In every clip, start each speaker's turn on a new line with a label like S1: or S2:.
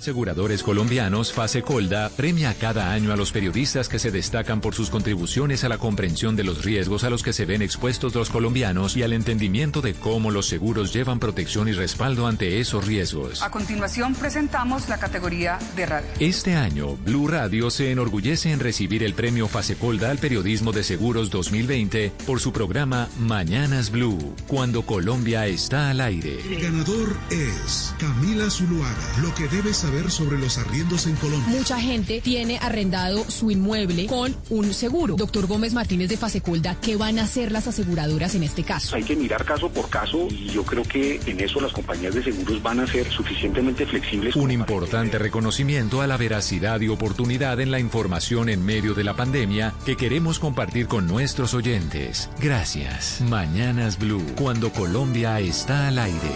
S1: Aseguradores Colombianos, Fase Colda, premia cada año a los periodistas que se destacan por sus contribuciones a la comprensión de los riesgos a los que se ven expuestos los colombianos y al entendimiento de cómo los seguros llevan protección y respaldo ante esos riesgos.
S2: A continuación presentamos la categoría de radio.
S1: Este año, Blue Radio se enorgullece en recibir el premio Fase Colda al periodismo de seguros 2020 por su programa Mañanas Blue, cuando Colombia está al aire.
S3: El ganador es Camila Zuluaga. Lo que debes saber sobre los arriendos en Colombia.
S4: Mucha gente tiene arrendado su inmueble con un seguro. Doctor Gómez Martínez de Fasecolda, ¿qué van a hacer las aseguradoras en este caso?
S5: Hay que mirar caso por caso y yo creo que en eso las compañías de seguros van a ser suficientemente flexibles.
S1: Un importante reconocimiento a la veracidad y oportunidad en la información en medio de la pandemia que queremos compartir con nuestros oyentes. Gracias. Mañanas Blue, cuando Colombia está al aire.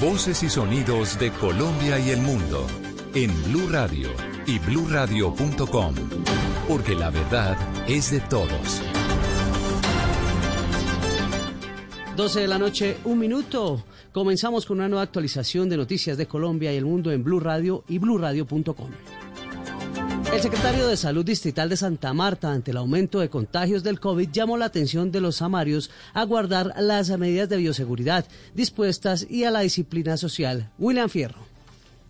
S1: Voces y sonidos de Colombia y el mundo en Blue Radio y bluradio.com, porque la verdad es de todos.
S6: 12 de la noche, un minuto. Comenzamos con una nueva actualización de noticias de Colombia y el mundo en Blue Radio y bluradio.com. El secretario de Salud Distrital de Santa Marta, ante el aumento de contagios del COVID, llamó la atención de los samarios a guardar las medidas de bioseguridad dispuestas y a la disciplina social. William Fierro.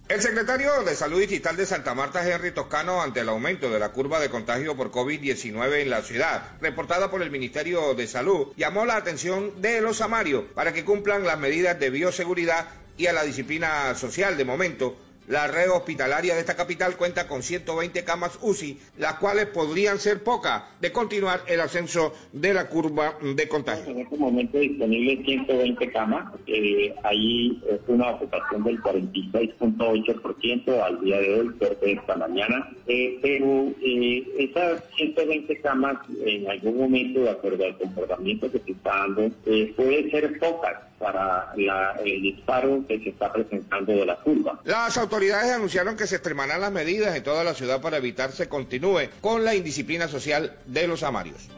S7: El secretario de Salud Digital de Santa Marta, Henry Toscano, ante el aumento de la curva de contagio por COVID-19 en la ciudad, reportada por el Ministerio de Salud, llamó la atención de los samarios para que cumplan las medidas de bioseguridad y a la disciplina social de momento la red hospitalaria de esta capital cuenta con 120 camas UCI, las cuales podrían ser pocas de continuar el ascenso de la curva de contagio.
S8: En este momento disponibles 120 camas, eh, ahí es una ocupación del 46.8% al día de hoy, de esta mañana, eh, pero eh, esas 120 camas en algún momento, de acuerdo al comportamiento que se está dando, eh, puede ser pocas para la, el disparo que se está presentando de la curva.
S7: Las autoridades anunciaron que se extremarán las medidas en toda la ciudad para evitar se continúe con la indisciplina social de los amarios.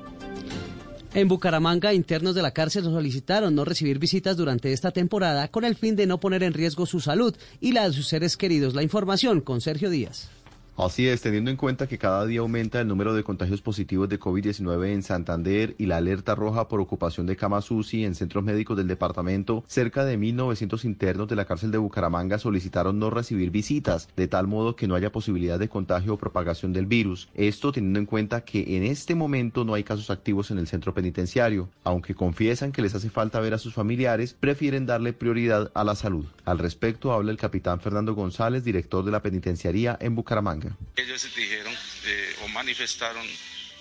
S6: En Bucaramanga, internos de la cárcel solicitaron no recibir visitas durante esta temporada con el fin de no poner en riesgo su salud y la de sus seres queridos. La información con Sergio Díaz.
S9: Así es, teniendo en cuenta que cada día aumenta el número de contagios positivos de COVID-19 en Santander y la alerta roja por ocupación de camas en centros médicos del departamento, cerca de 1.900 internos de la cárcel de Bucaramanga solicitaron no recibir visitas, de tal modo que no haya posibilidad de contagio o propagación del virus. Esto teniendo en cuenta que en este momento no hay casos activos en el centro penitenciario. Aunque confiesan que les hace falta ver a sus familiares, prefieren darle prioridad a la salud. Al respecto habla el capitán Fernando González, director de la penitenciaría en Bucaramanga.
S10: Ellos dijeron eh, o manifestaron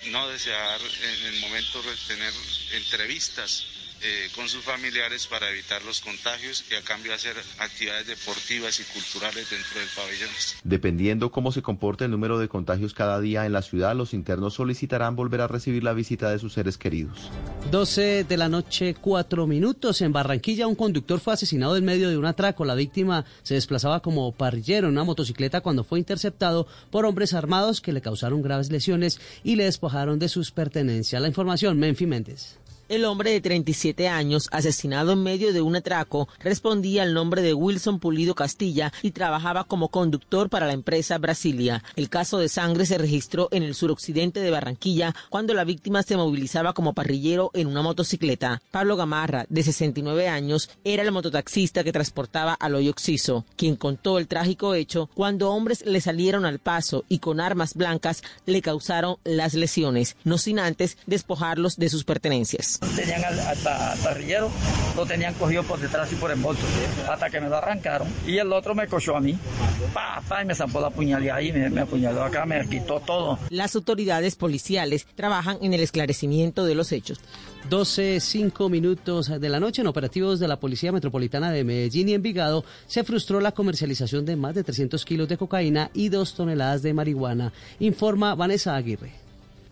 S10: no desear en el momento de tener entrevistas eh, con sus familiares para evitar los contagios y a cambio hacer actividades deportivas y culturales dentro del pabellón.
S9: Dependiendo cómo se comporte el número de contagios cada día en la ciudad, los internos solicitarán volver a recibir la visita de sus seres queridos.
S6: 12 de la noche, 4 minutos. En Barranquilla, un conductor fue asesinado en medio de un atraco. La víctima se desplazaba como parrillero en una motocicleta cuando fue interceptado por hombres armados que le causaron graves lesiones y le despojaron de sus pertenencias. La información, Menfi Méndez.
S11: El hombre de 37 años, asesinado en medio de un atraco, respondía al nombre de Wilson Pulido Castilla y trabajaba como conductor para la empresa Brasilia. El caso de sangre se registró en el suroccidente de Barranquilla cuando la víctima se movilizaba como parrillero en una motocicleta. Pablo Gamarra, de 69 años, era el mototaxista que transportaba al hoyo Oxiso, quien contó el trágico hecho cuando hombres le salieron al paso y con armas blancas le causaron las lesiones, no sin antes despojarlos de sus pertenencias
S12: tenían al, hasta parrillero, lo tenían cogido por detrás y por el bolso, hasta que me lo arrancaron. Y el otro me cogió a mí, pa, pa, y me zampó la puñalía ahí, me, me apuñaló acá, me quitó todo.
S11: Las autoridades policiales trabajan en el esclarecimiento de los hechos.
S6: 12, 5 minutos de la noche en operativos de la Policía Metropolitana de Medellín y Envigado se frustró la comercialización de más de 300 kilos de cocaína y dos toneladas de marihuana, informa Vanessa Aguirre.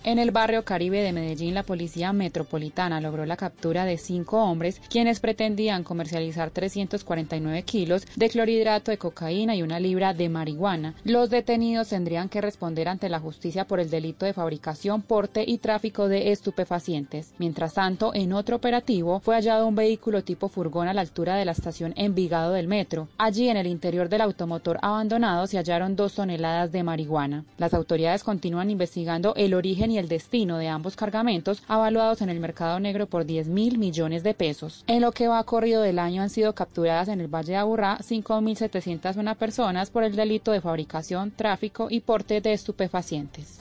S13: En el barrio Caribe de Medellín, la Policía Metropolitana logró la captura de cinco hombres quienes pretendían comercializar 349 kilos de clorhidrato de cocaína y una libra de marihuana. Los detenidos tendrían que responder ante la justicia por el delito de fabricación, porte y tráfico de estupefacientes. Mientras tanto, en otro operativo fue hallado un vehículo tipo furgón a la altura de la estación Envigado del metro. Allí, en el interior del automotor abandonado, se hallaron dos toneladas de marihuana. Las autoridades continúan investigando el origen y el destino de ambos cargamentos, avaluados en el mercado negro por 10 mil millones de pesos. En lo que va corrido del año han sido capturadas en el Valle de Aburrá 5.701 personas por el delito de fabricación, tráfico y porte de estupefacientes.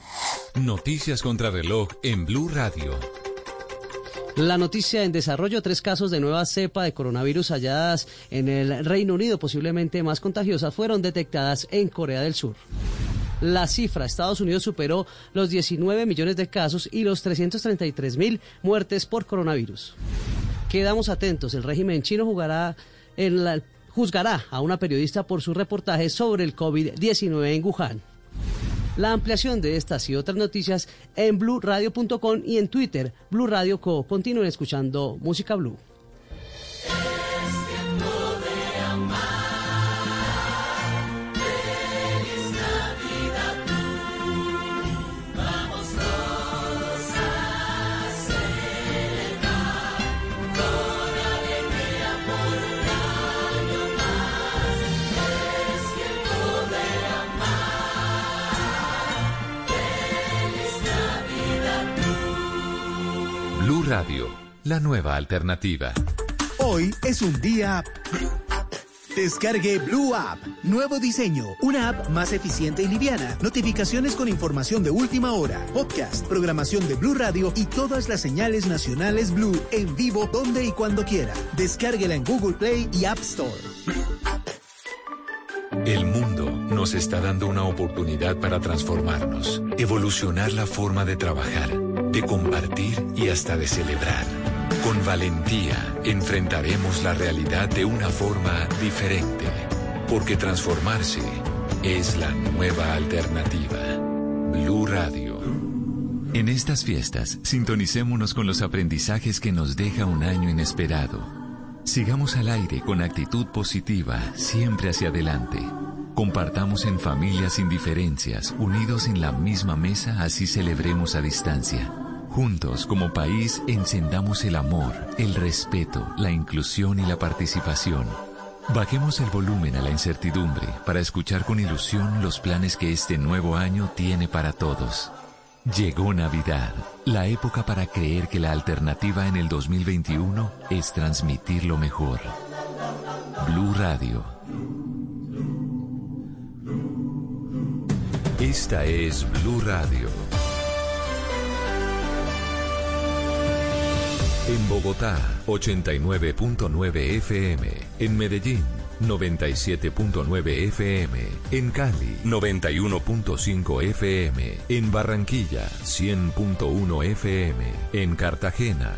S1: Noticias contra reloj en Blue Radio.
S6: La noticia en desarrollo, tres casos de nueva cepa de coronavirus halladas en el Reino Unido, posiblemente más contagiosas, fueron detectadas en Corea del Sur. La cifra, Estados Unidos superó los 19 millones de casos y los 333 mil muertes por coronavirus. Quedamos atentos, el régimen chino jugará juzgará a una periodista por su reportaje sobre el COVID-19 en Wuhan. La ampliación de estas y otras noticias en bluradio.com y en Twitter, Blue Radio Co. Continúen escuchando Música Blue.
S1: Radio, la nueva alternativa.
S14: Hoy es un día... Descargue Blue App. Nuevo diseño. Una app más eficiente y liviana. Notificaciones con información de última hora. Podcast, programación de Blue Radio y todas las señales nacionales Blue en vivo donde y cuando quiera. Descárguela en Google Play y App Store.
S1: El mundo nos está dando una oportunidad para transformarnos, evolucionar la forma de trabajar, de compartir y hasta de celebrar. Con valentía enfrentaremos la realidad de una forma diferente, porque transformarse es la nueva alternativa. Blue Radio. En estas fiestas, sintonicémonos con los aprendizajes que nos deja un año inesperado. Sigamos al aire con actitud positiva, siempre hacia adelante. Compartamos en familias sin diferencias, unidos en la misma mesa, así celebremos a distancia. Juntos, como país, encendamos el amor, el respeto, la inclusión y la participación. Bajemos el volumen a la incertidumbre para escuchar con ilusión los planes que este nuevo año tiene para todos. Llegó Navidad, la época para creer que la alternativa en el 2021 es transmitir lo mejor. Blue Radio. Esta es Blue Radio. En Bogotá, 89.9 FM. En Medellín, 97.9 FM. En Cali, 91.5 FM. En Barranquilla, 100.1 FM. En Cartagena,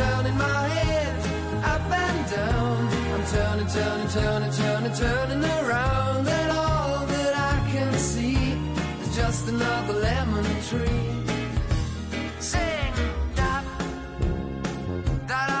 S15: I'm turning my head up and down. I'm turning, turning, turning, turning, turning around, and all that I can see is just another lemon tree. Sing, da, da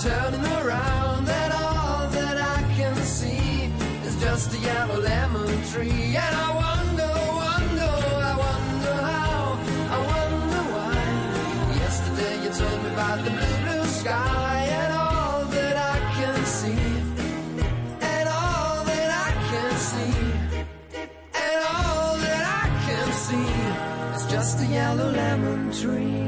S15: turning, around, that all that I can see is just a yellow lemon tree. And I wonder, wonder, I wonder how, I wonder why. Yesterday you told me about the blue, blue sky, and all that I can see, and all that I can see, and all that I can see is just a yellow lemon tree.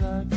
S16: like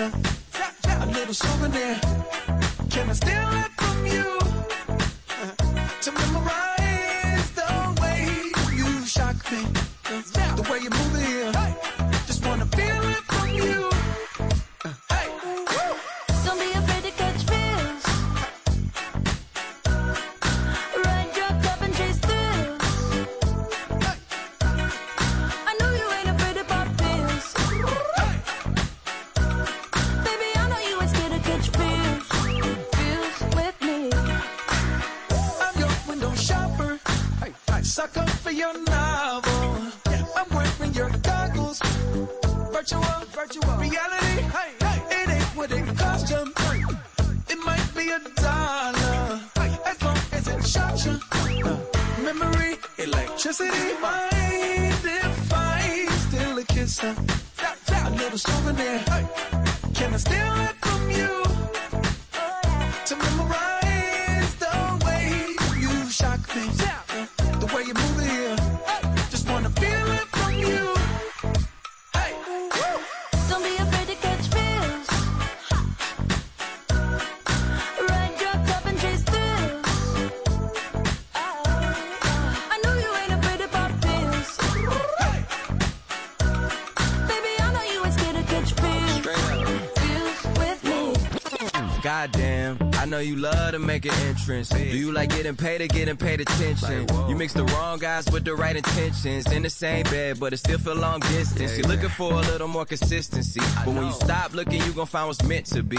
S17: a little souvenir. Can I steal it from you?
S18: Make an entrance. Do you like getting paid or getting paid attention? You mix the wrong guys with the right intentions. In the same bed, but it still feel long distance. You're looking for a little more consistency. But when you stop looking, you gon' find what's meant to be.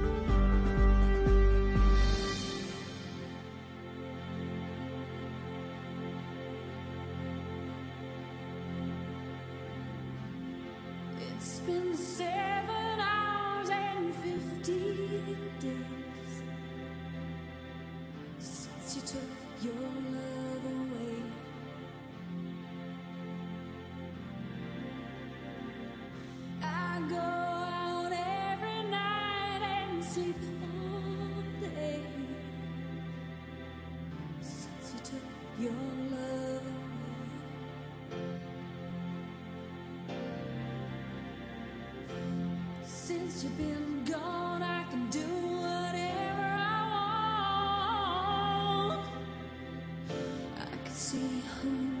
S16: Since you've been gone, I can do whatever I want. I can see whomever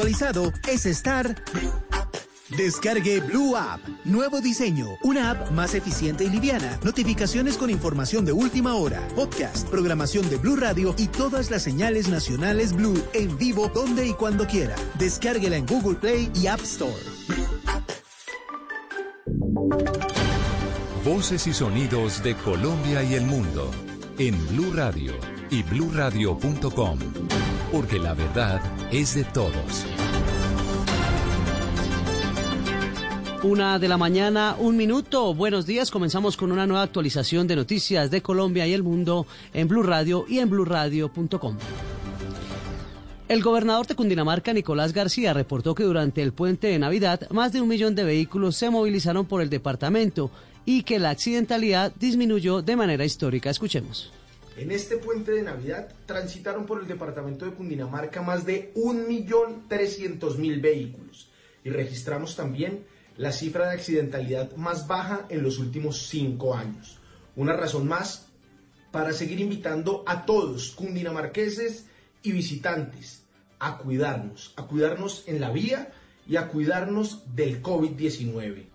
S14: Actualizado es estar... Descargue Blue App. Nuevo diseño. Una app más eficiente y liviana. Notificaciones con información de última hora. Podcast, programación de Blue Radio y todas las señales nacionales Blue en vivo donde y cuando quiera. Descárguela en Google Play y App Store.
S19: Voces y sonidos de Colombia y el mundo en Blue Radio y bluradio.com. Porque la verdad es de todos.
S6: Una de la mañana, un minuto. Buenos días. Comenzamos con una nueva actualización de noticias de Colombia y el mundo en Blue Radio y en bluradio.com. El gobernador de Cundinamarca, Nicolás García, reportó que durante el puente de Navidad más de un millón de vehículos se movilizaron por el departamento y que la accidentalidad disminuyó de manera histórica. Escuchemos.
S20: En este puente de Navidad transitaron por el departamento de Cundinamarca más de 1.300.000 vehículos y registramos también la cifra de accidentalidad más baja en los últimos cinco años. Una razón más para seguir invitando a todos, cundinamarqueses y visitantes, a cuidarnos, a cuidarnos en la vía y a cuidarnos del COVID-19.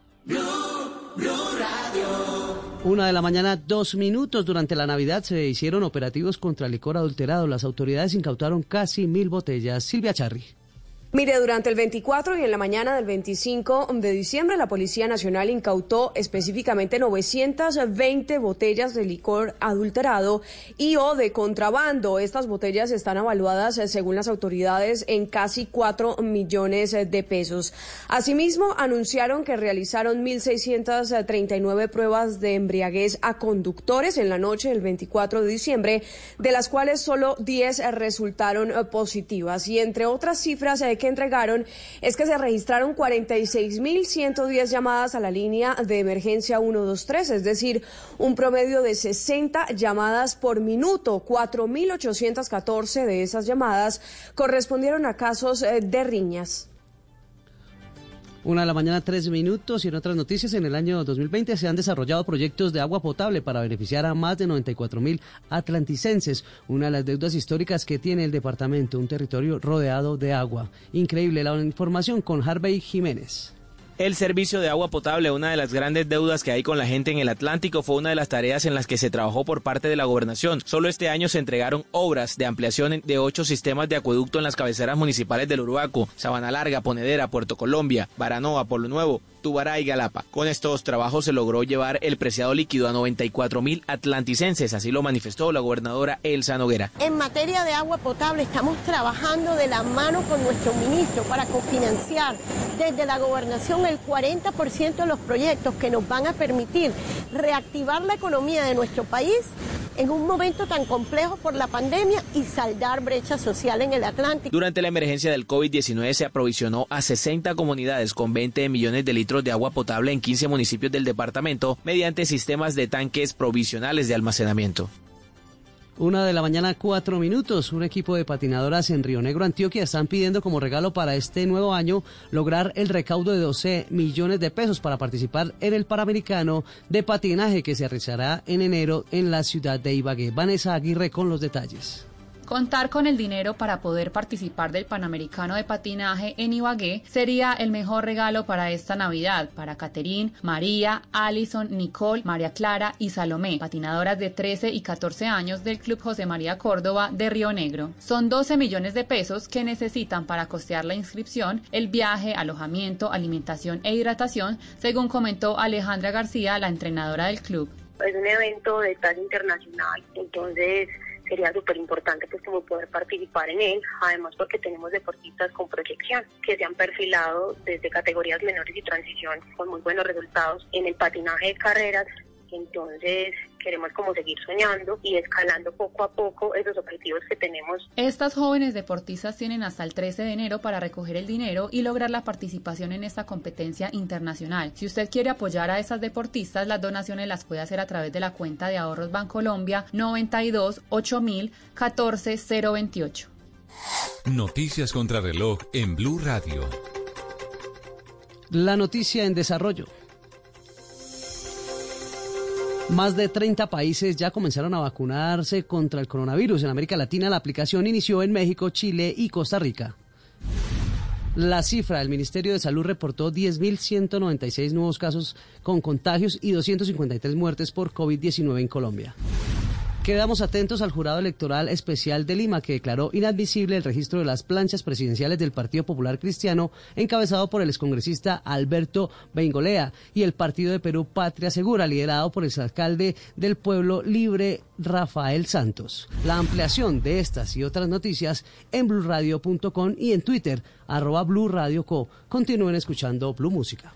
S6: Una de la mañana, dos minutos. Durante la Navidad se hicieron operativos contra licor adulterado. Las autoridades incautaron casi mil botellas. Silvia Charri.
S21: Mire, durante el 24 y en la mañana del 25 de diciembre, la Policía Nacional incautó específicamente 920 botellas de licor adulterado y o de contrabando. Estas botellas están evaluadas, eh, según las autoridades, en casi 4 millones eh, de pesos. Asimismo, anunciaron que realizaron 1.639 pruebas de embriaguez a conductores en la noche del 24 de diciembre, de las cuales solo 10 eh, resultaron positivas. Y entre otras cifras eh, que entregaron es que se registraron 46.110 llamadas a la línea de emergencia 123, es decir, un promedio de 60 llamadas por minuto. 4.814 de esas llamadas correspondieron a casos eh, de riñas.
S6: Una de la mañana, tres minutos. Y en otras noticias, en el año 2020 se han desarrollado proyectos de agua potable para beneficiar a más de 94 mil atlanticenses. Una de las deudas históricas que tiene el departamento, un territorio rodeado de agua. Increíble la información con Harvey Jiménez.
S22: El servicio de agua potable, una de las grandes deudas que hay con la gente en el Atlántico, fue una de las tareas en las que se trabajó por parte de la gobernación. Solo este año se entregaron obras de ampliación de ocho sistemas de acueducto en las cabeceras municipales del Uruaco, Sabana Larga, Ponedera, Puerto Colombia, Baranoa, Polo Nuevo, Tubará y Galapa. Con estos trabajos se logró llevar el preciado líquido a 94 mil atlanticenses, así lo manifestó la gobernadora Elsa Noguera.
S23: En materia de agua potable estamos trabajando de la mano con nuestro ministro para cofinanciar desde la gobernación el 40% de los proyectos que nos van a permitir reactivar la economía de nuestro país en un momento tan complejo por la pandemia y saldar brecha social en el Atlántico.
S22: Durante la emergencia del COVID-19 se aprovisionó a 60 comunidades con 20 millones de litros de agua potable en 15 municipios del departamento mediante sistemas de tanques provisionales de almacenamiento.
S6: Una de la mañana, cuatro minutos. Un equipo de patinadoras en Río Negro, Antioquia, están pidiendo como regalo para este nuevo año lograr el recaudo de 12 millones de pesos para participar en el Panamericano de Patinaje que se realizará en enero en la ciudad de Ibagué. Vanessa Aguirre con los detalles.
S13: Contar con el dinero para poder participar del Panamericano de Patinaje en Ibagué sería el mejor regalo para esta Navidad para Caterín, María, Alison, Nicole, María Clara y Salomé, patinadoras de 13 y 14 años del Club José María Córdoba de Río Negro. Son 12 millones de pesos que necesitan para costear la inscripción, el viaje, alojamiento, alimentación e hidratación, según comentó Alejandra García, la entrenadora del club.
S24: es un evento de talla internacional, entonces sería súper importante pues como poder participar en él, además porque tenemos deportistas con proyección que se han perfilado desde categorías menores y transición con muy buenos resultados en el patinaje de carreras, entonces queremos como seguir soñando y escalando poco a poco esos objetivos que tenemos.
S13: Estas jóvenes deportistas tienen hasta el 13 de enero para recoger el dinero y lograr la participación en esta competencia internacional. Si usted quiere apoyar a esas deportistas, las donaciones las puede hacer a través de la cuenta de ahorros Bancolombia 92 8000 14 028.
S1: Noticias contra reloj en Blue Radio.
S6: La noticia en desarrollo. Más de 30 países ya comenzaron a vacunarse contra el coronavirus. En América Latina la aplicación inició en México, Chile y Costa Rica. La cifra, el Ministerio de Salud reportó 10.196 nuevos casos con contagios y 253 muertes por COVID-19 en Colombia. Quedamos atentos al jurado electoral especial de Lima que declaró inadmisible el registro de las planchas presidenciales del Partido Popular Cristiano encabezado por el excongresista Alberto Bengolea y el Partido de Perú Patria Segura liderado por el alcalde del Pueblo Libre Rafael Santos. La ampliación de estas y otras noticias en blurradio.com y en Twitter arroba Blue Radio Co. Continúen escuchando Blue Música.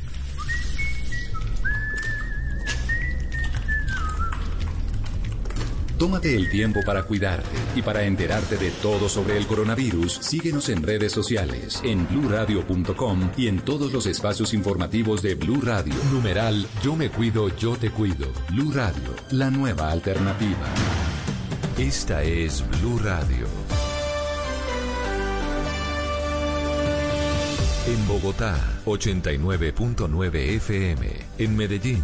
S25: Tómate el tiempo para cuidarte y para enterarte de todo sobre el coronavirus. Síguenos en redes sociales, en bluradio.com y en todos los espacios informativos de Blue Radio. Numeral Yo me cuido, yo te cuido. Blue Radio, la nueva alternativa.
S1: Esta es Blue Radio. En Bogotá, 89.9 FM. En Medellín,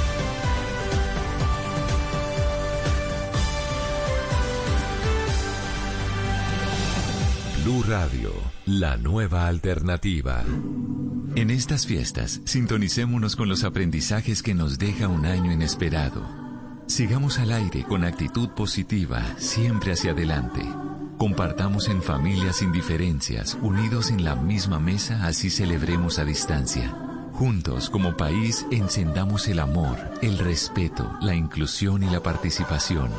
S1: Radio, la nueva alternativa. En estas fiestas, sintonicémonos con los aprendizajes que nos deja un año inesperado. Sigamos al aire con actitud positiva, siempre hacia adelante. Compartamos en familias sin diferencias, unidos en la misma mesa, así celebremos a distancia. Juntos, como país, encendamos el amor, el respeto, la inclusión y la participación.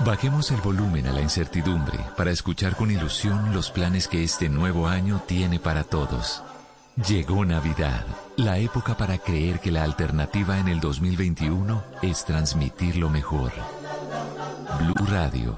S1: Bajemos el volumen a la incertidumbre para escuchar con ilusión los planes que este nuevo año tiene para todos. Llegó Navidad, la época para creer que la alternativa en el 2021 es transmitir lo mejor. Blue Radio,